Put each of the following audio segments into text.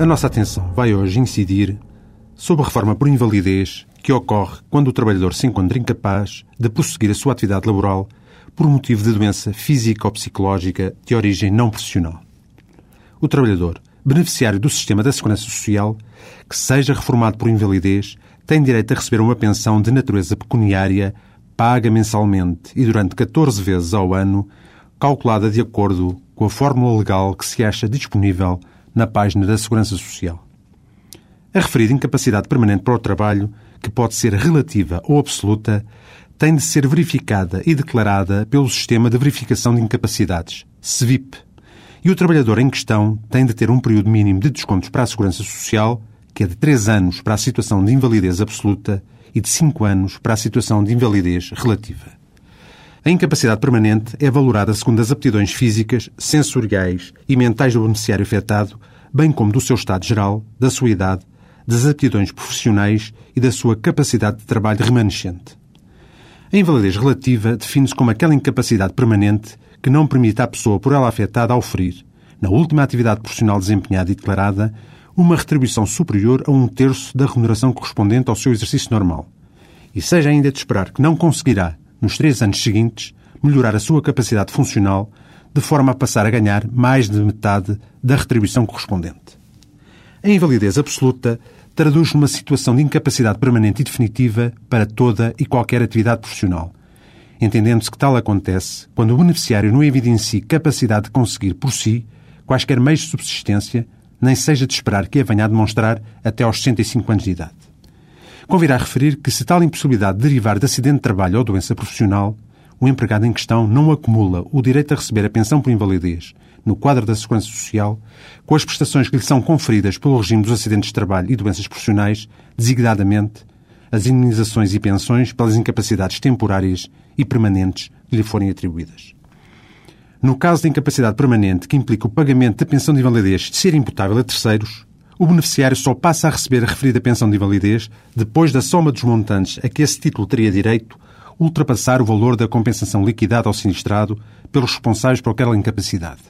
A nossa atenção vai hoje incidir sobre a reforma por invalidez que ocorre quando o trabalhador se encontra incapaz de prosseguir a sua atividade laboral por motivo de doença física ou psicológica de origem não profissional. O trabalhador, beneficiário do sistema da Segurança Social, que seja reformado por invalidez, tem direito a receber uma pensão de natureza pecuniária paga mensalmente e durante 14 vezes ao ano, calculada de acordo com a fórmula legal que se acha disponível na página da Segurança Social. A referida incapacidade permanente para o trabalho, que pode ser relativa ou absoluta, tem de ser verificada e declarada pelo Sistema de Verificação de Incapacidades, SVIP, e o trabalhador em questão tem de ter um período mínimo de descontos para a Segurança Social, que é de 3 anos para a situação de invalidez absoluta e de 5 anos para a situação de invalidez relativa. A incapacidade permanente é valorada segundo as aptidões físicas, sensoriais e mentais do beneficiário afetado, bem como do seu estado geral, da sua idade, das aptidões profissionais e da sua capacidade de trabalho remanescente. A invalidez relativa define-se como aquela incapacidade permanente que não permite à pessoa por ela afetada oferir, na última atividade profissional desempenhada e declarada, uma retribuição superior a um terço da remuneração correspondente ao seu exercício normal. E seja ainda de esperar que não conseguirá, nos três anos seguintes, melhorar a sua capacidade funcional de forma a passar a ganhar mais de metade da retribuição correspondente. A invalidez absoluta traduz numa situação de incapacidade permanente e definitiva para toda e qualquer atividade profissional, entendendo-se que tal acontece quando o beneficiário não evidencie capacidade de conseguir por si quaisquer meios de subsistência, nem seja de esperar que a venha a demonstrar até aos 65 anos de idade. Convirá referir que, se tal impossibilidade derivar de acidente de trabalho ou doença profissional, o empregado em questão não acumula o direito a receber a pensão por invalidez, no quadro da Segurança Social, com as prestações que lhe são conferidas pelo regime dos acidentes de trabalho e doenças profissionais, designadamente as indenizações e pensões pelas incapacidades temporárias e permanentes que lhe forem atribuídas. No caso de incapacidade permanente que implica o pagamento da pensão de invalidez de ser imputável a terceiros, o beneficiário só passa a receber a referida pensão de invalidez depois da soma dos montantes a que esse título teria direito ultrapassar o valor da compensação liquidada ao sinistrado pelos responsáveis por aquela incapacidade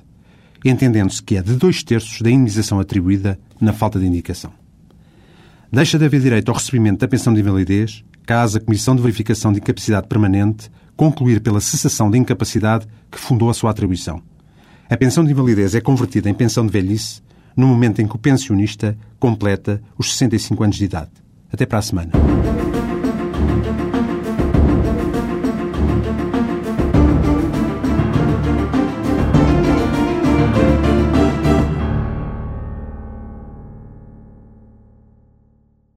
entendendo-se que é de dois terços da indenização atribuída na falta de indicação. Deixa de haver direito ao recebimento da pensão de invalidez caso a Comissão de Verificação de Incapacidade Permanente concluir pela cessação da incapacidade que fundou a sua atribuição. A pensão de invalidez é convertida em pensão de velhice no momento em que o pensionista completa os 65 anos de idade. Até para a semana.